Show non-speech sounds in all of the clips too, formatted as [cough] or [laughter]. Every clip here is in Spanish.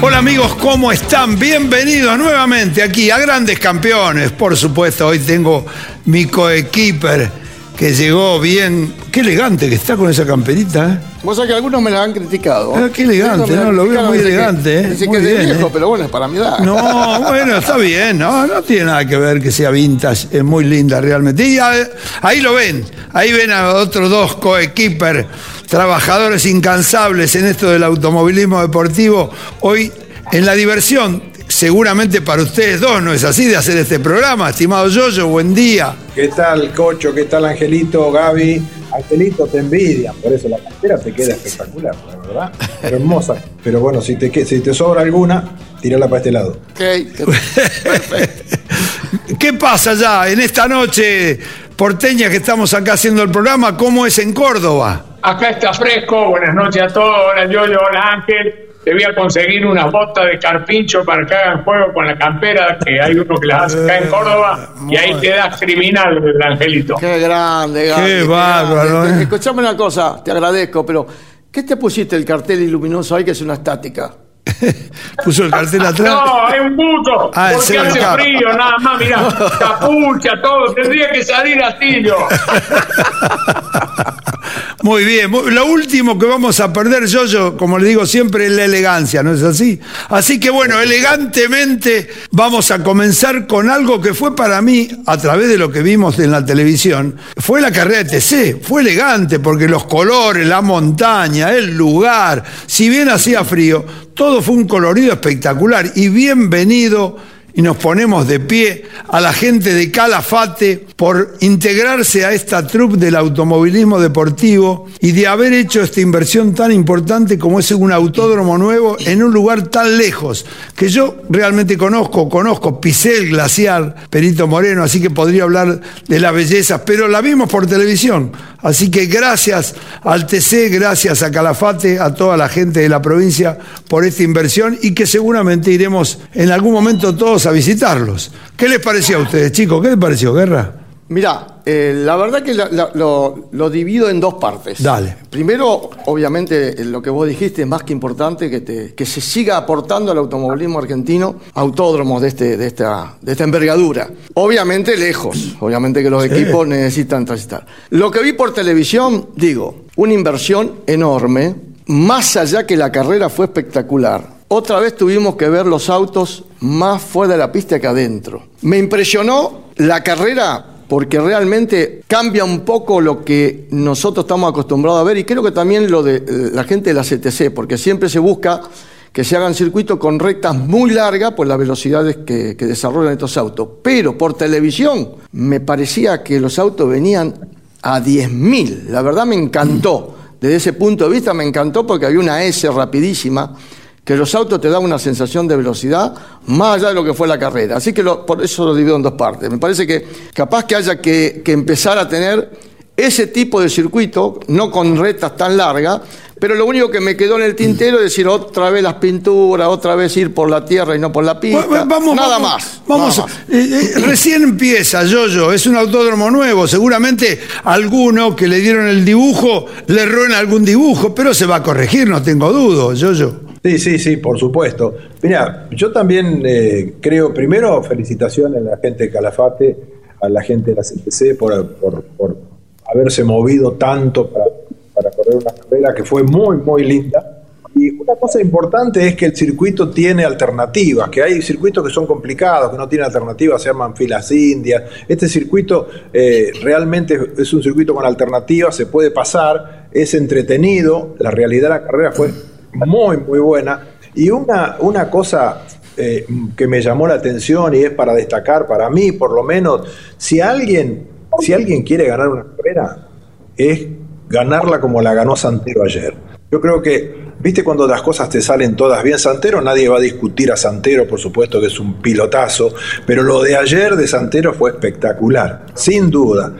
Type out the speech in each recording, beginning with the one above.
Hola amigos, ¿cómo están? Bienvenidos nuevamente aquí a Grandes Campeones. Por supuesto, hoy tengo mi coequiper que llegó bien. Qué elegante que está con esa camperita. ¿eh? Vos sabés que algunos me la han criticado. Ah, qué elegante, ¿no? Lo veo muy que- elegante, ¿eh? Dicen Muy que es de bien, viejo, ¿eh? pero bueno, es para mi edad. No, bueno, está bien, no, no tiene nada que ver que sea vintage, es muy linda realmente. Y ah, ahí lo ven, ahí ven a otros dos coequiper, trabajadores incansables en esto del automovilismo deportivo, hoy en la diversión, seguramente para ustedes dos, ¿no es así? De hacer este programa, estimado Yoyo, buen día. ¿Qué tal, Cocho? ¿Qué tal, Angelito, Gaby? Angelito, te envidian, por eso la cantera te queda espectacular, la verdad. Hermosa. Pero bueno, si te, si te sobra alguna, tirala para este lado. Ok, que- perfecto. ¿Qué pasa ya en esta noche porteña que estamos acá haciendo el programa? ¿Cómo es en Córdoba? Acá está fresco, buenas noches a todos, hola Yoyo, hola Ángel. Te voy a conseguir una bota de carpincho para que hagan juego con la campera, que hay uno que las hace acá en Córdoba, y ahí te das criminal, el Angelito. Qué grande, Gaby, Qué bárbaro. ¿eh? Escuchame una cosa, te agradezco, pero ¿qué te pusiste el cartel iluminoso ahí que es una estática? [laughs] Puso el cartel [laughs] atrás. No, es un buzo, Ah, porque hace frío, nada más, mirá, [laughs] capucha, todo, tendría que salir así yo. Muy bien, lo último que vamos a perder, yo, yo, como le digo siempre, es la elegancia, ¿no es así? Así que bueno, elegantemente vamos a comenzar con algo que fue para mí, a través de lo que vimos en la televisión, fue la carrera de TC, fue elegante porque los colores, la montaña, el lugar, si bien hacía frío, todo fue un colorido espectacular y bienvenido y nos ponemos de pie a la gente de Calafate por integrarse a esta troupe del automovilismo deportivo y de haber hecho esta inversión tan importante como es un autódromo nuevo en un lugar tan lejos que yo realmente conozco, conozco, pisé el glaciar Perito Moreno, así que podría hablar de las bellezas, pero la vimos por televisión. Así que gracias al TC, gracias a Calafate, a toda la gente de la provincia por esta inversión y que seguramente iremos en algún momento todos a visitarlos. ¿Qué les pareció a ustedes, chicos? ¿Qué les pareció, Guerra? Mirá, eh, la verdad que la- la- lo, lo divido en dos partes. Dale. Primero, obviamente, lo que vos dijiste es más que importante que, te- que se siga aportando al automovilismo argentino autódromos de, este, de, esta, de esta envergadura. Obviamente lejos, obviamente que los equipos necesitan transitar. Lo que vi por televisión, digo, una inversión enorme, más allá que la carrera fue espectacular. Otra vez tuvimos que ver los autos más fuera de la pista que adentro. Me impresionó la carrera porque realmente cambia un poco lo que nosotros estamos acostumbrados a ver y creo que también lo de eh, la gente de la CTC, porque siempre se busca que se hagan circuitos con rectas muy largas por las velocidades que, desarrollan estos autos. Pero por televisión me parecía que los autos venían a 10.000. La verdad me encantó. Desde ese punto de vista me encantó porque había una S rapidísima que los autos te dan una sensación de velocidad más allá de lo que fue la carrera. Así que lo- por eso lo divido en dos partes. Me parece que capaz que haya que, que empezar a tener ese tipo de circuito, no con rectas tan largas, pero lo único que me quedó en el tintero es decir otra vez las pinturas, otra vez ir por la tierra y no por la pista. Bueno, vamos, nada vamos, más. Vamos, nada más. eh, eh, recién empieza, Yoyo, es un autódromo nuevo. Seguramente alguno que le dieron el dibujo le erró en algún dibujo, pero se va a corregir, no tengo dudas, Yoyo. Sí, sí, sí, por supuesto. Mira, yo también eh, creo, primero, felicitaciones a la gente de Calafate, a la gente de la CTC por, por- por haberse movido tanto para, para correr una carrera que fue muy, muy linda. Y una cosa importante es que el circuito tiene alternativas, que hay circuitos que son complicados, que no tienen alternativas, se llaman filas indias. Este circuito eh, realmente es un circuito con alternativas, se puede pasar, es entretenido, la realidad de la carrera fue muy, muy buena. Y una, una cosa eh, que me llamó la atención y es para destacar, para mí por lo menos, si alguien, si alguien quiere ganar una carrera, es ganarla como la ganó Santero ayer. Yo creo que, viste, cuando las cosas te salen todas bien, Santero, nadie va a discutir a Santero, por supuesto que es un pilotazo, pero lo de ayer de Santero fue espectacular, sin duda.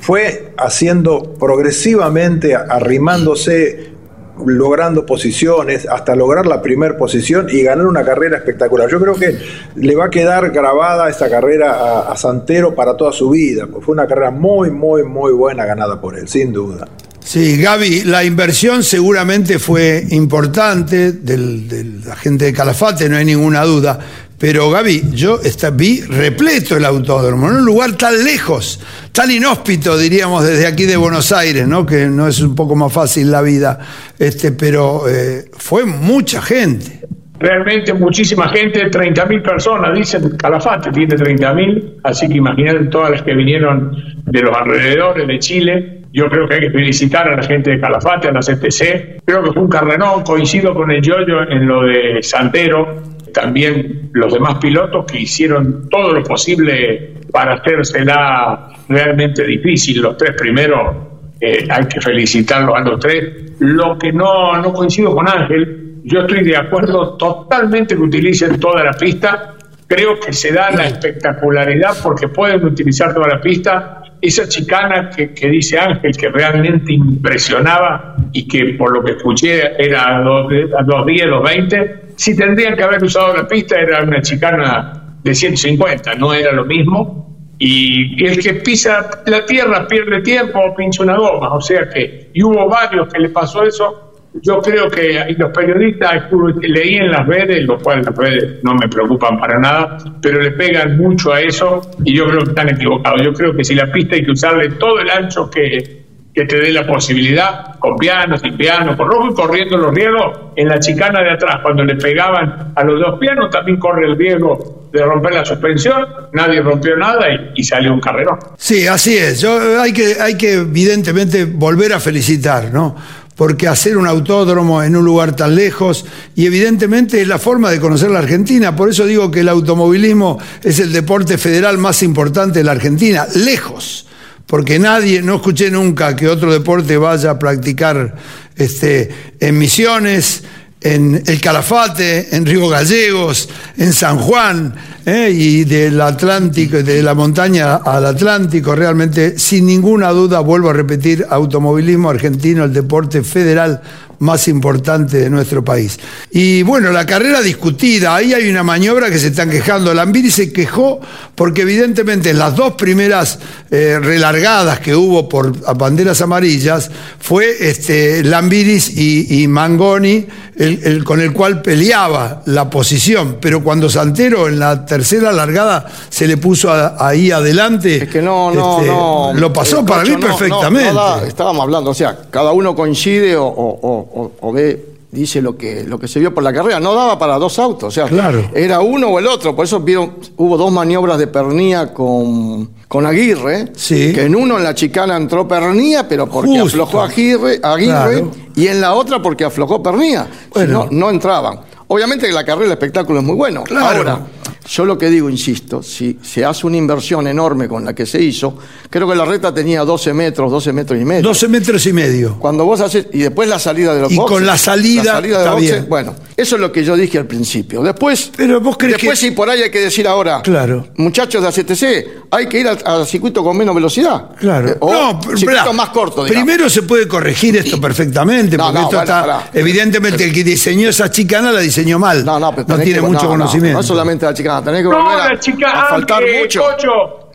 Fue haciendo progresivamente, arrimándose, logrando posiciones, hasta lograr la primera posición y ganar una carrera espectacular. Yo creo que le va a quedar grabada esta carrera a, Santero para toda su vida. Fue una carrera muy, muy, muy buena ganada por él, sin duda. Sí, Gaby, la inversión seguramente fue importante del- de la gente de Calafate, no hay ninguna duda. Pero Gaby, yo vi repleto el autódromo, en un lugar tan lejos, tan inhóspito, diríamos, desde aquí de Buenos Aires, ¿no? Que no es un poco más fácil la vida, este, pero eh, fue mucha gente. Realmente muchísima gente, 30.000 personas, dicen Calafate tiene 30.000, así que imagínate todas las que vinieron de los alrededores de Chile. Yo creo que hay que felicitar a la gente de Calafate, a la CTC. Creo que fue un carrerón, coincido con el Yoyo en lo de Santero, también los demás pilotos que hicieron todo lo posible para hacérsela realmente difícil. Los tres primeros, eh, hay que felicitarlos a los tres. Lo que no, no coincido con Ángel, yo estoy de acuerdo totalmente que utilicen toda la pista. Creo que se da la espectacularidad porque pueden utilizar toda la pista. Esa chicana que, que dice Ángel, que realmente impresionaba y que por lo que escuché era a 2.10, a 2.20, si tendrían que haber usado la pista era una chicana de 150, no era lo mismo. Y el que pisa la tierra pierde tiempo o pincha una goma. O sea que, y hubo varios que le pasó eso. Yo creo que los periodistas, leí en las redes, lo cual las redes no me preocupan para nada, pero le pegan mucho a eso y yo creo que están equivocados. Yo creo que si la pista hay que usarle todo el ancho que, que te dé la posibilidad, con piano, sin piano, por rojo y corriendo los riesgos, en la chicana de atrás, cuando le pegaban a los dos pianos, también corre el riesgo de romper la suspensión, nadie rompió nada y, y salió un carrerón. Sí, así es. Yo, hay, que, hay que evidentemente volver a felicitar, ¿no? Porque hacer un autódromo en un lugar tan lejos, y evidentemente es la forma de conocer la Argentina. Por eso digo que el automovilismo es el deporte federal más importante de la Argentina, lejos. Porque nadie, no escuché nunca que otro deporte vaya a practicar este, en Misiones, en el Calafate, en Río Gallegos, en San Juan, ¿eh? y del Atlántico, de la montaña al Atlántico, realmente, sin ninguna duda, vuelvo a repetir, automovilismo argentino, el deporte federal más importante de nuestro país. Y bueno, la carrera discutida, ahí hay una maniobra que se están quejando. Lambiri se quejó porque evidentemente en las dos primeras eh, relargadas que hubo por banderas amarillas fue este, Lambiris y, Mangoni el, con el cual peleaba la posición, pero cuando Santero en la tercera largada se le puso ahí adelante, es que no, no, este, no, lo pasó para mí perfectamente. estábamos hablando, o sea, cada uno coincide o, ve dice lo que, lo que se vio por la carrera. No daba para dos autos, o sea, era uno o el otro. Por eso vieron, hubo dos maniobras de Pernía con, con Aguirre, que en uno en la chicana entró Pernía, pero porque aflojó Aguirre, Aguirre y en la otra porque aflojó Pernía. no, no entraban. Obviamente que la carrera, el espectáculo es muy bueno. Ahora, yo lo que digo, insisto, si se hace una inversión enorme con la que se hizo, creo que la recta tenía 12 metros, 12 metros y medio. 12 metros y medio. Cuando vos haces, y después la salida de los Y con la salida, está bien. bueno, eso es lo que yo dije al principio. Después, Pero vos crees después si por ahí hay que decir ahora, claro. muchachos de ACTC, hay que ir al, circuito con menos velocidad. Claro. Eh, o no, circuito más corto, Primero se puede corregir esto perfectamente, porque esto está, evidentemente el que diseñó esa chicana la diseñó mal. No, no, pero no tiene mucho conocimiento. No, solamente la chicana, tenés que volver a, a faltar mucho.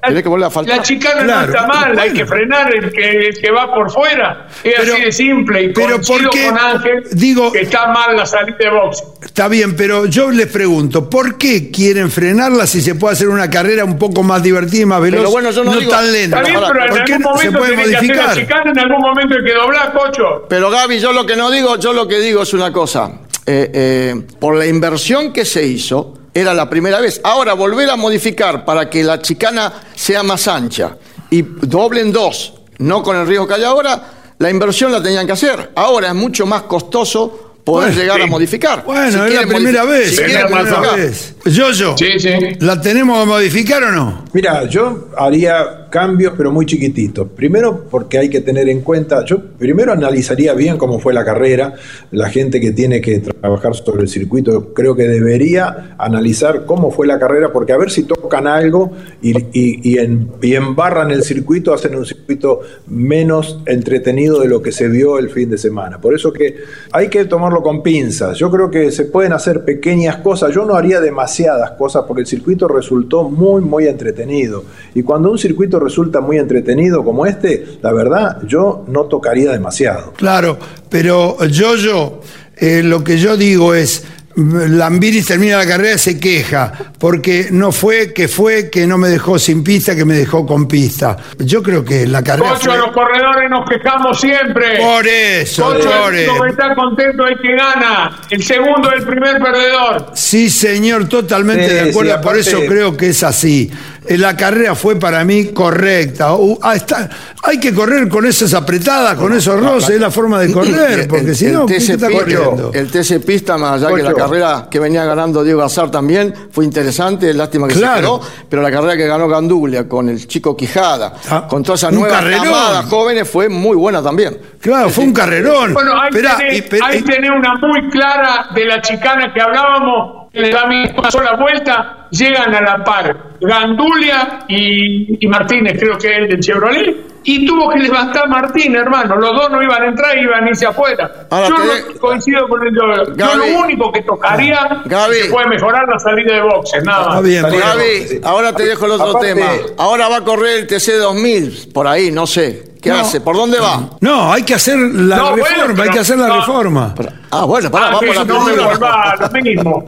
Tiene que volver a faltar. La chicana no está mal, hay que frenar el que, que va por fuera. Es así de simple. Y pero porque, con Ángel digo, que está mal la salida de boxe. Está bien, pero yo les pregunto, ¿por qué quieren frenarla si se puede hacer una carrera un poco más divertida y más veloz? Pero bueno, yo no, tan lenta. Está bien, pero en algún momento se puede modificar. la chicana, en algún momento hay que doblar, cocho. Pero Gaby, yo lo que no digo, yo lo que digo es una cosa. Eh, eh, por la inversión que se hizo, era la primera vez. Ahora, volver a modificar para que la chicana sea más ancha y doblen dos, no con el riesgo que hay ahora, la inversión la tenían que hacer. Ahora es mucho más costoso poder llegar a modificar. Bueno, es la primera vez. Si es la primera vez. Yo, yo. Sí, sí. ¿La tenemos que modificar o no? Mira, yo haría cambios, pero muy chiquititos. Primero, porque hay que tener en cuenta, yo primero analizaría bien cómo fue la carrera, la gente que tiene que trabajar sobre el circuito, creo que debería analizar cómo fue la carrera, porque a ver si tocan algo y, y, y embarran el circuito, hacen un circuito menos entretenido de lo que se vio el fin de semana. Por eso que hay que tomarlo con pinzas. Yo creo que se pueden hacer pequeñas cosas, yo no haría demasiadas cosas porque el circuito resultó muy, muy entretenido. Y cuando un circuito resulta muy entretenido como este, la verdad, yo no tocaría demasiado. Claro, pero yo, yo, eh, lo que yo digo es, Lambiris termina la carrera y se queja, porque no fue, que fue, que no me dejó sin pista, que me dejó con pista. Yo creo que la carrera. Cocho, los corredores nos quejamos siempre. Por eso, Cocho, el que está contento es que gana. El segundo es el primer perdedor. Sí, señor, totalmente de acuerdo. por eso creo que es así. Eh, la carrera fue para mí correcta. Uh, ah, está, hay que correr con esas apretadas, con esos roces, es la forma de correr, porque si no, ¿qué está corriendo? El TC Pista, más allá que la carrera que venía ganando Diego Azar también fue interesante, lástima que se quedó, pero la carrera que ganó Gandulia con el chico Quijada, ah, con todas esas nuevas camadas jóvenes, fue muy buena también. Claro, fue un carrerón. Bueno, ahí tenés una muy clara de la chicana que hablábamos le da una sola vuelta, llegan a la par Gandulia y, Martínez, creo que es el del Chevrolet, y tuvo que levantar Martínez, hermano. Los dos no iban a entrar, iban a irse afuera. yo no coincido con el yo, yo lo único que tocaría es puede mejorar la salida de boxes, nada Bien, Gaby, ahora te dejo el otro tema. Ahora va a correr el TC2000, por ahí, no sé. ¿Qué hace? ¿Por dónde va? No, hay que hacer la reforma, hay que hacer la reforma. Ah, bueno, para, ah, vamos a la lo mismo.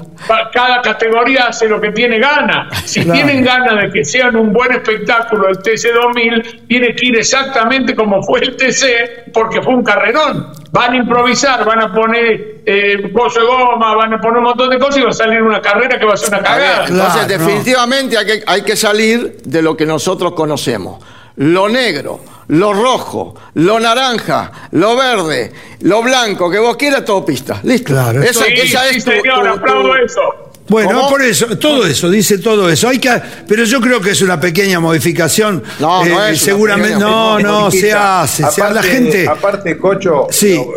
Cada categoría hace lo que tiene gana. Si tienen ganas de que sean un buen espectáculo el TC2000, tiene que ir exactamente como fue el TC, porque fue un carrerón. Van a improvisar, van a poner eh, de goma, van a poner un montón de cosas y va a salir una carrera que va a ser una cagada. Entonces, definitivamente hay que, hay que salir de lo que nosotros conocemos. Lo negro lo rojo, lo naranja, lo verde, lo blanco, que vos quieras, todo pista. Listo. Claro, esa, es señor, aplaudo eso. Bueno, por eso, todo eso, dice todo eso. Hay que, pero yo creo que es una pequeña modificación. No, no eh, seguramente, no, no, se hace. Aparte, la gente. Aparte, Cocho,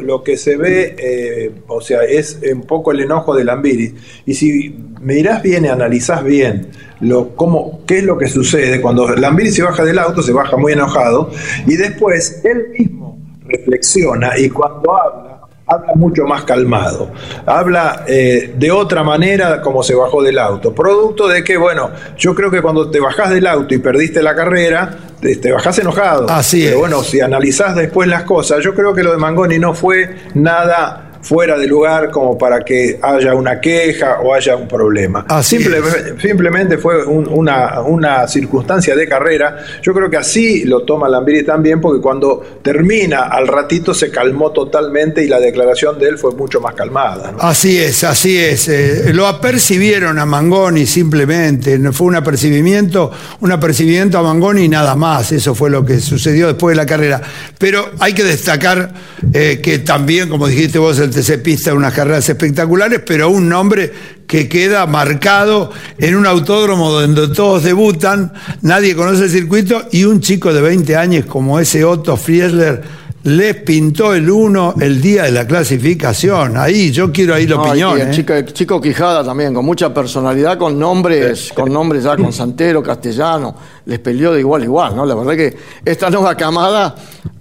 lo, que se ve, eh, o sea, es un poco el enojo de Lambiris. Y si mirás bien y analizás bien lo, cómo, qué es lo que sucede cuando Lambiris se baja del auto, se baja muy enojado, y después él mismo reflexiona y cuando habla habla mucho más calmado, habla eh, de otra manera como se bajó del auto, producto de que, bueno, yo creo que cuando te bajás del auto y perdiste la carrera, te, te bajás enojado. Así Pero es. bueno, si analizás después las cosas, yo creo que lo de Mangoni no fue nada fuera de lugar como para que haya una queja o haya un problema. Así Simple- es. simplemente fue un- una, una circunstancia de carrera. Yo creo que así lo toma Lambiri también, porque cuando termina al ratito se calmó totalmente y la declaración de él fue mucho más calmada. ¿no? Así es, así es. Eh, lo apercibieron a Mangoni simplemente. Fue un apercibimiento, un apercibimiento a Mangoni y nada más. Eso fue lo que sucedió después de la carrera. Pero hay que destacar eh, que también, como dijiste vos, el TC Pista, unas carreras espectaculares, pero un nombre que queda marcado en un autódromo donde todos debutan, nadie conoce el circuito y un chico de 20 años como ese Otto Friesler les pintó el uno el día de la clasificación. Ahí, yo quiero ahí la No, opinión. y el ¿eh? chico, el chico Quijada también, con mucha personalidad, con nombres, con nombres ya con Santero, Castellano, les peleó de igual a igual, ¿no? La verdad que esta nueva camada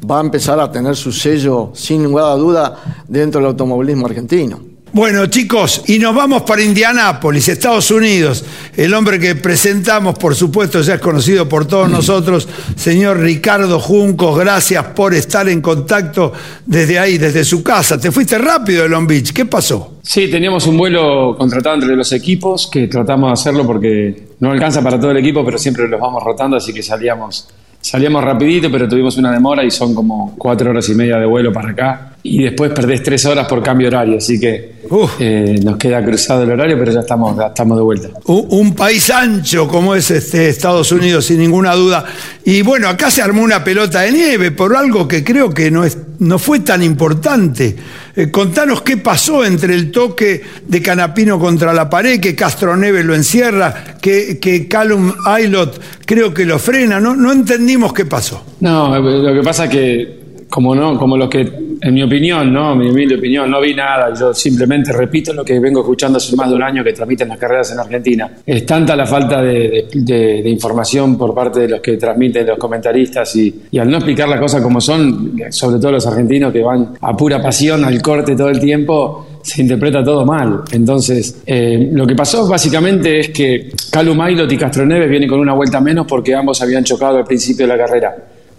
va a empezar a tener su sello, sin ninguna duda, dentro del automovilismo argentino. Bueno, chicos, y nos vamos para Indianápolis, Estados Unidos. El hombre que presentamos, por supuesto, ya es conocido por todos nosotros, señor Ricardo Juncos. Gracias por estar en contacto desde ahí, desde su casa. Te fuiste rápido de Long Beach. ¿Qué pasó? Sí, teníamos un vuelo contratado entre los equipos que tratamos de hacerlo porque no alcanza para todo el equipo, pero siempre los vamos rotando, así que salíamos, salíamos rapidito, pero tuvimos una demora y son como cuatro horas y media de vuelo para acá. Y después perdés tres horas por cambio horario, así que eh, nos queda cruzado el horario, pero ya estamos, ya estamos de vuelta. Un, un país ancho como es este Estados Unidos, sin ninguna duda. Y bueno, acá se armó una pelota de nieve por algo que creo que no, es, no fue tan importante. Eh, contanos qué pasó entre el toque de Canapino contra la pared, que Castro Neves lo encierra, que, que Callum Aylot creo que lo frena. No, no entendimos qué pasó. No, lo que pasa es que como no, como los que, en mi opinión, no, mi humilde opinión, no vi nada. Yo simplemente repito lo que vengo escuchando hace más de un año que transmiten las carreras en Argentina. Es tanta la falta de, información por parte de los que transmiten los comentaristas y, al no explicar las cosas como son, sobre todo los argentinos que van a pura pasión al corte todo el tiempo, se interpreta todo mal. Entonces, eh, lo que pasó básicamente es que Calum Aylot y Castro Neves vienen con una vuelta menos porque ambos habían chocado al principio de la carrera.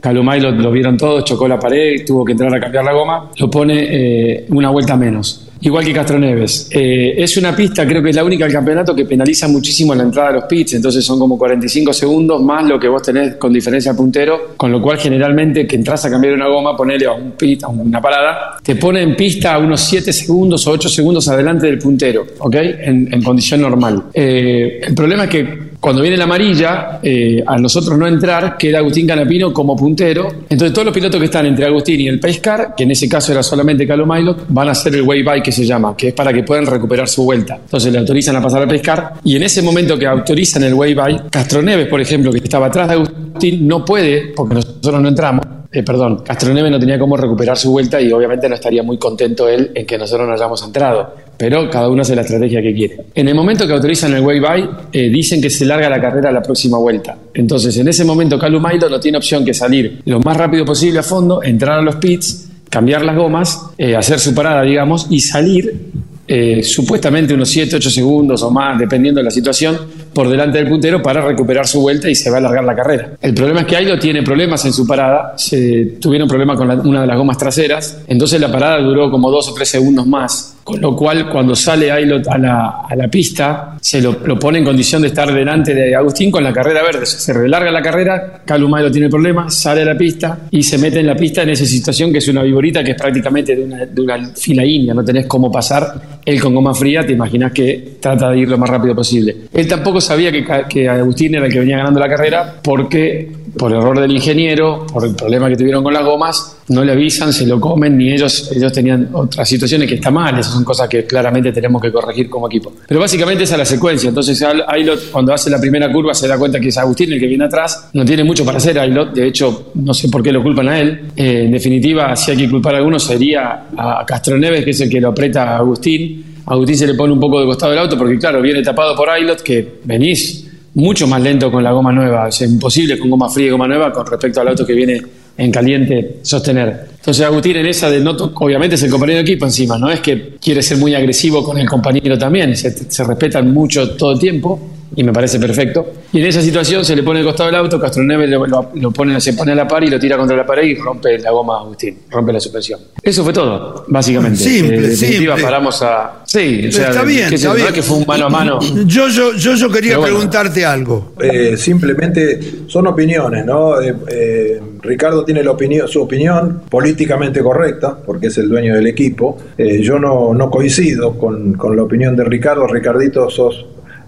Calumay lo, vieron todos, chocó la pared, tuvo que entrar a cambiar la goma, lo pone eh, una vuelta menos. Igual que Castro Neves. Eh, es una pista, creo que es la única del campeonato que penaliza muchísimo la entrada de los pits, entonces son como 45 segundos más lo que vos tenés con diferencia al puntero, con lo cual generalmente que entras a cambiar una goma, ponele a un pit, a una parada, te pone en pista a unos 7 segundos o 8 segundos adelante del puntero, ¿ok? En, en condición normal. Eh, el problema es que cuando viene la amarilla, eh, a nosotros no entrar, queda Agustín Canapino como puntero. Entonces, todos los pilotos que están entre Agustín y el Pace Car, que en ese caso era solamente Mailot, van a hacer el way by que se llama, que es para que puedan recuperar su vuelta. Entonces, le autorizan a pasar al Pace Car. Y en ese momento que autorizan el way by, Castro Neves, por ejemplo, que estaba atrás de Agustín, no puede, porque nosotros no entramos. Eh, perdón, Castro Neves no tenía cómo recuperar su vuelta y obviamente no estaría muy contento él en que nosotros no hayamos entrado. Pero cada uno hace la estrategia que quiere. En el momento que autorizan el way by, eh, dicen que se larga la carrera a la próxima vuelta. Entonces, en ese momento, Calum Aylot no tiene opción que salir lo más rápido posible a fondo, entrar a los pits, cambiar las gomas, eh, hacer su parada, digamos, y salir eh, supuestamente unos 7, 8 segundos o más, dependiendo de la situación, por delante del puntero para recuperar su vuelta y se va a alargar la carrera. El problema es que Ailo tiene problemas en su parada, se tuvieron problemas con una de las gomas traseras, entonces la parada duró como 2 o 3 segundos más, con lo cual cuando sale Ailo a la, pista, se lo, pone en condición de estar delante de Agustín con la carrera verde, se relarga la carrera, Calum Ailo tiene problemas, sale a la pista y se mete en la pista en esa situación que es una viborita que es prácticamente de una, fila india, no tenés cómo pasar él con goma fría, te imaginas que trata de ir lo más rápido posible. Él tampoco sabía que Agustín era el que venía ganando la carrera porque por error del ingeniero, por el problema que tuvieron con las gomas, no le avisan, se lo comen, ni ellos, ellos tenían otras situaciones que está mal, esas son cosas que claramente tenemos que corregir como equipo. Pero básicamente esa es la secuencia, entonces Aylot cuando hace la primera curva se da cuenta que es Agustín el que viene atrás, no tiene mucho para hacer Aylot, de hecho no sé por qué lo culpan a él, Eh, en definitiva si hay que culpar a alguno sería a Castro Neves, que es el que lo aprieta a Agustín, Agustín se le pone un poco de costado del auto porque claro, viene tapado por Aylot que venís mucho más lento con la goma nueva, es imposible con goma fría y goma nueva con respecto al auto que viene en caliente sostener. Entonces Agustín en esa de no, obviamente es el compañero de equipo encima, no es que quiere ser muy agresivo con el compañero también, se, se respetan mucho todo el tiempo y me parece perfecto. Y en esa situación se le pone al costado del auto, Castroneve lo, lo- lo pone, se pone a la par y lo tira contra la pared y rompe la goma Agustín, rompe la suspensión. Eso fue todo, básicamente. Simple, Eh, simple. paramos a... Sí, o sea, está bien, está bien. que fue un mano a mano. Yo, yo, yo, yo quería bueno. preguntarte algo. Eh, simplemente son opiniones, ¿no? Eh, eh, Ricardo tiene la opinión, su opinión políticamente correcta, porque es el dueño del equipo. Eh, yo no, no coincido con, con la opinión de Ricardo. Ricardito, sos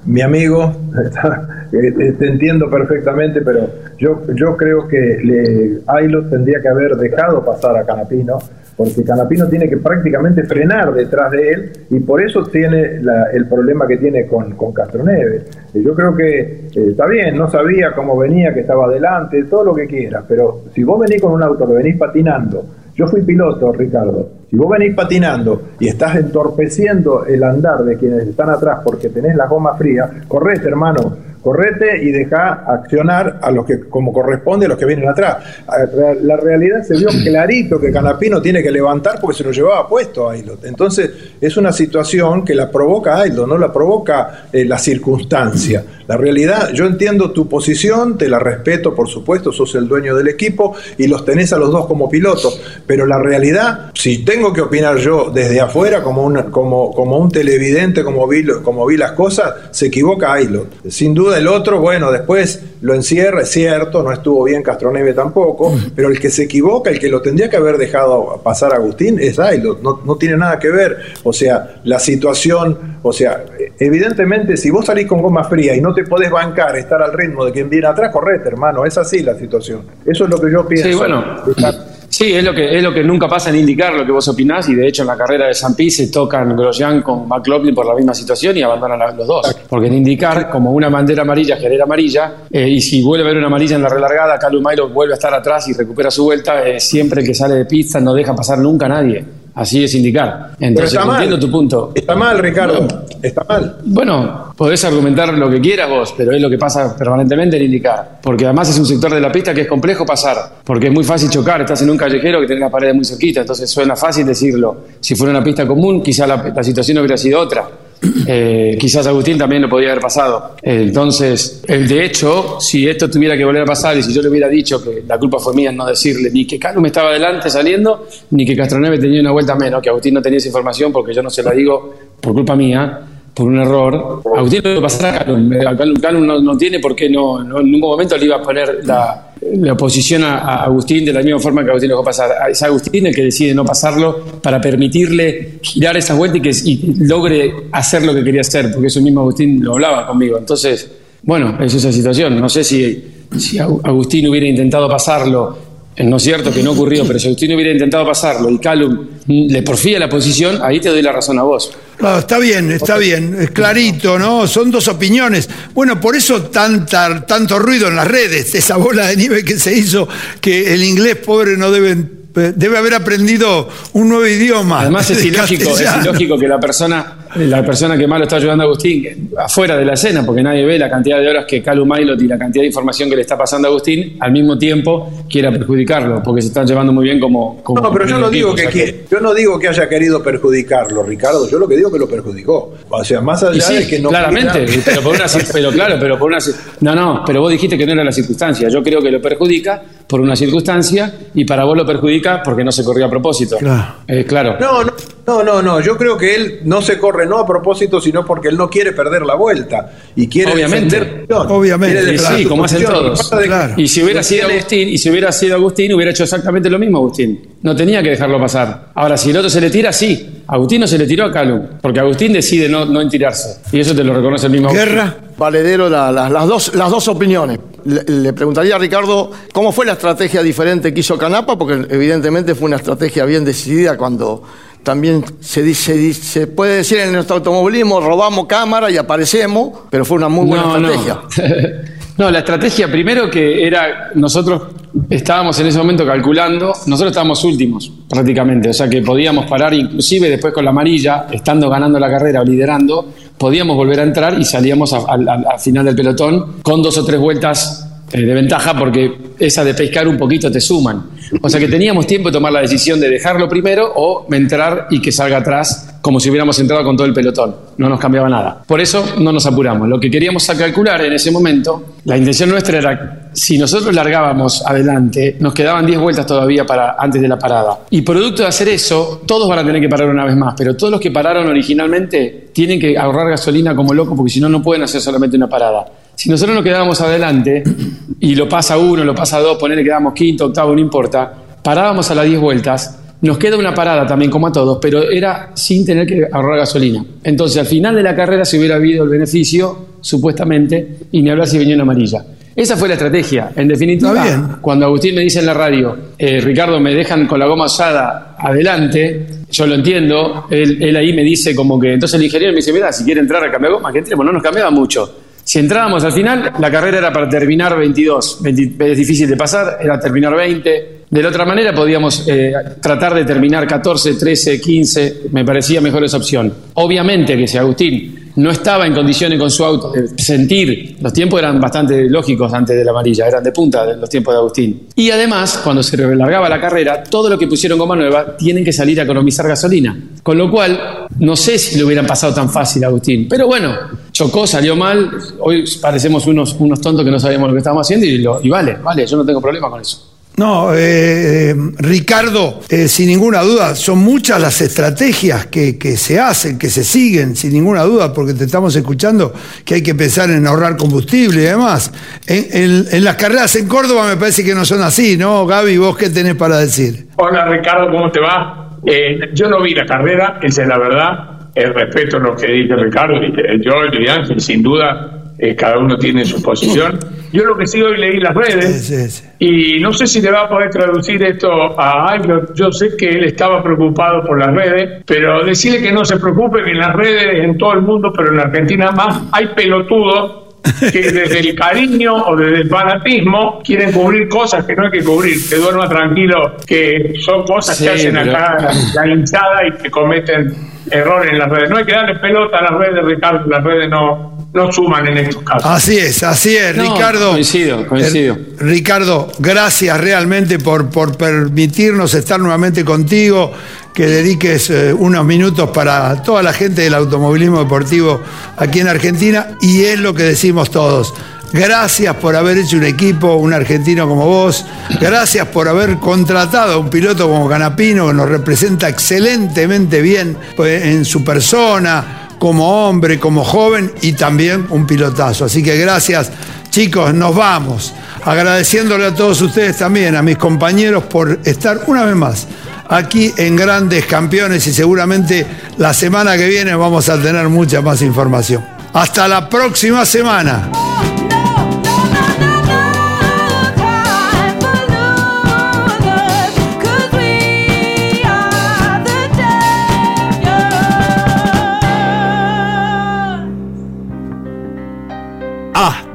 mi amigo, [laughs] Eh, eh, te entiendo perfectamente, pero yo, yo creo que le, Ailo tendría que haber dejado pasar a Canapino, porque Canapino tiene que prácticamente frenar detrás de él y por eso tiene la- el problema que tiene con, con Castroneve. Eh, Yo creo que está bien, no sabía cómo venía, que estaba adelante, todo lo que quiera, pero si vos venís con un auto que venís patinando, yo fui piloto, Ricardo. Si vos venís patinando y estás entorpeciendo el andar de quienes están atrás porque tenés la goma fría, correte, hermano. Correte y deja accionar a los que, como corresponde, a los que vienen atrás. La realidad se vio clarito que Canapino tiene que levantar porque se lo llevaba puesto a Ailot. Entonces, es una situación que la provoca Ailot, no la provoca eh, la circunstancia. La realidad, yo entiendo tu posición, te la respeto, por supuesto, sos el dueño del equipo y los tenés a los dos como pilotos, pero la realidad, si tengo que opinar yo desde afuera como un, como, como un televidente, como vi, como vi las cosas, se equivoca Ailot. Sin duda el otro, bueno, después lo encierra, es cierto, no estuvo bien Castroneve tampoco, pero el que se equivoca, el que lo tendría que haber dejado pasar Agustín es Ailot, no, no tiene nada que ver, o sea, la situación, o sea, evidentemente si vos salís con goma fría y no te podés bancar, estar al ritmo de quien viene atrás, correte, hermano, es así la situación. Eso es lo que yo pienso. Sí, bueno. Sí, es lo que es lo que nunca pasa en indicar lo que vos opinás y de hecho en la carrera de San Pi se tocan Grosjean con McLaughlin por la misma situación y abandonan a los dos. Porque en indicar, como una bandera amarilla genera amarilla, eh, y si vuelve a haber una amarilla en la relargada, Calum Mailo vuelve a estar atrás y recupera su vuelta, eh, siempre que sale de pista no deja pasar nunca a nadie. Así es indicar. Entonces está mal. entiendo tu punto. Está mal, Ricardo. Está mal. Bueno, podés argumentar lo que quieras vos, pero es lo que pasa permanentemente en indicar. Porque además es un sector de la pista que es complejo pasar. Porque es muy fácil chocar. Estás en un callejero que tiene la pared muy cerquita. Entonces suena fácil decirlo. Si fuera una pista común, quizá la, la situación hubiera sido otra. Eh, quizás Agustín también lo podía haber pasado. Entonces, el de hecho, si esto tuviera que volver a pasar y si yo le hubiera dicho que la culpa fue mía no decirle ni que Calum estaba adelante saliendo, ni que Castroneve tenía una vuelta menos, que Agustín no tenía esa información porque yo no se la digo por culpa mía, por un error. Agustín lo pasar a Calum. Calum, no, no tiene por qué, no, en ningún momento le iba a poner la, la oposición a, Agustín de la misma forma que Agustín lo dejó pasar. Es Agustín el que decide no pasarlo para permitirle girar esa vuelta y que logre hacer lo que quería hacer, porque eso mismo Agustín lo hablaba conmigo. Entonces, bueno, es esa situación. No sé si, si Agu- Agustín hubiera intentado pasarlo. Eh, No es cierto que no ocurrió, pero si Agustín hubiera intentado pasarlo y Calum le porfía la posición, ahí te doy la razón a vos. No, está bien, está bien, es clarito, ¿no? Son dos opiniones. Bueno, por eso tanta, tanto ruido en las redes, esa bola de nieve que se hizo, que el inglés pobre no debe, debe haber aprendido un nuevo idioma. Además es [laughs] ilógico, es ilógico que la persona, la persona que más lo está ayudando a Agustín, afuera de la escena, porque nadie ve la cantidad de horas que Calum Mailot y la cantidad de información que le está pasando a Agustín, al mismo tiempo quiera perjudicarlo, porque se están llevando muy bien como. como No, pero yo no equipo, digo que, o sea que- yo no digo que haya querido perjudicarlo, Ricardo. Yo lo que digo que lo perjudicó. O sea, más allá sí, de que no claramente, pero por una pero claro, pero por una no, no, pero vos dijiste que no era la circunstancia. Yo creo que lo perjudica por una circunstancia y para vos lo perjudica porque no se corrió a propósito. Claro. Eh, claro. No, no, no, no, no. Yo creo que él no se corre no a propósito, sino porque él no quiere perder la vuelta y quiere Obviamente. defender. Obviamente, Quiere Y sí, como hacen todos. Claro. Y si hubiera sido Agustín, y si hubiera sido Agustín, hubiera hecho exactamente lo mismo Agustín. No tenía que dejarlo pasar. Ahora, si el otro se le tira, sí. Agustín no se le tiró a Calum, porque Agustín decide no, no tirarse. Y eso te lo reconoce el mismo Agustín. Guerra. Valedero la- la- las, dos, las dos opiniones. Le, le preguntaría a Ricardo cómo fue la estrategia diferente que hizo Canapa, porque evidentemente fue una estrategia bien decidida cuando también se, dice, puede decir en nuestro automovilismo, robamos cámara y aparecemos, pero fue una muy buena no, estrategia. No. [laughs] No, la estrategia primero que era, nosotros estábamos en ese momento calculando, nosotros estábamos últimos prácticamente, o sea que podíamos parar inclusive después con la amarilla, estando ganando la carrera o liderando, podíamos volver a entrar y salíamos al final del pelotón con dos o tres vueltas eh, de ventaja porque esa de pescar un poquito te suman. O sea que teníamos tiempo de tomar la decisión de dejarlo primero o entrar y que salga atrás como si hubiéramos entrado con todo el pelotón. No nos cambiaba nada. Por eso no nos apuramos. Lo que queríamos calcular en ese momento, la intención nuestra era, si nosotros largábamos adelante, nos quedaban 10 vueltas todavía para, antes de la parada. Y producto de hacer eso, todos van a tener que parar una vez más, pero todos los que pararon originalmente tienen que ahorrar gasolina como locos porque si no, no pueden hacer solamente una parada. Si nosotros nos quedábamos adelante y lo pasa uno, lo pasa dos, ponerle que quedamos quinto, octavo, no importa, parábamos a las 10 vueltas, nos queda una parada también como a todos, pero era sin tener que ahorrar gasolina. Entonces al final de la carrera se hubiera habido el beneficio, supuestamente, y ni hablar si venía una amarilla. Esa fue la estrategia. En definitiva, cuando Agustín me dice en la radio, eh, Ricardo, me dejan con la goma usada adelante, yo lo entiendo, él, él, ahí me dice como que, entonces el ingeniero me dice, mira, si quiere entrar a cambiar goma, que entremos, no nos cambiaba mucho. Si entrábamos al final, la carrera era para terminar 22. es difícil de pasar, era terminar 20. De la otra manera podíamos eh, tratar de terminar 14, 13, 15. Me parecía mejor esa opción. Obviamente que si Agustín no estaba en condiciones con su auto de sentir, los tiempos eran bastante lógicos antes de la amarilla, eran de punta los tiempos de Agustín. Y además, cuando se relargaba la carrera, todo lo que pusieron goma nueva tienen que salir a economizar gasolina. Con lo cual, no sé si le hubieran pasado tan fácil a Agustín. Pero bueno, chocó, salió mal. Hoy parecemos unos, unos tontos que no sabíamos lo que estábamos haciendo y, y vale, vale, yo no tengo problema con eso. No, eh, Ricardo, eh, sin ninguna duda, son muchas las estrategias que, se hacen, que se siguen, sin ninguna duda, porque te estamos escuchando que hay que pensar en ahorrar combustible y demás. En, las carreras en Córdoba me parece que no son así, ¿no? Gaby, ¿vos qué tenés para decir? Hola Ricardo, ¿cómo te va? Eh, yo no vi la carrera, esa es la verdad. respeto lo que dice Ricardo, yo y Ángel, sin duda, cada uno tiene su posición. Yo lo que sí hoy leí las redes y no sé si le va a poder traducir esto a alguien. Yo sé que él estaba preocupado por las redes, pero decirle que no se preocupe que en las redes, en todo el mundo, pero en Argentina más, hay pelotudos que [laughs] desde el cariño o desde el fanatismo quieren cubrir cosas que no hay que cubrir, que duerma tranquilo, que son cosas que hacen acá la hinchada y que cometen errores en las redes. No hay que darle pelota a las redes, Ricardo, las redes no, no suman en estos casos. Así es, así es, Ricardo. Coincido, coincido. Eh, Ricardo, gracias realmente por, por permitirnos estar nuevamente contigo, que dediques eh, unos minutos para toda la gente del automovilismo deportivo aquí en Argentina y es lo que decimos todos. Gracias por haber hecho un equipo, un argentino como vos. Gracias por haber contratado a un piloto como Canapino que nos representa excelentemente bien pues, en su persona, como hombre, como joven y también un pilotazo. Así que gracias, chicos, nos vamos. Agradeciéndole a todos ustedes también, a mis compañeros, por estar una vez más aquí en Grandes Campeones y seguramente la semana que viene vamos a tener mucha más información. Hasta la próxima semana.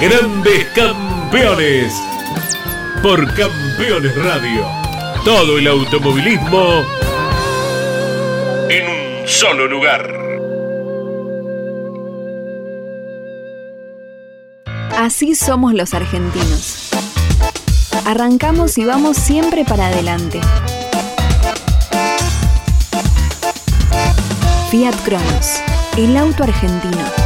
Grandes Campeones. Por Campeones Radio. Todo el automovilismo en un solo lugar. Así somos los argentinos. Arrancamos y vamos siempre para adelante. Fiat Cronos, el auto argentino.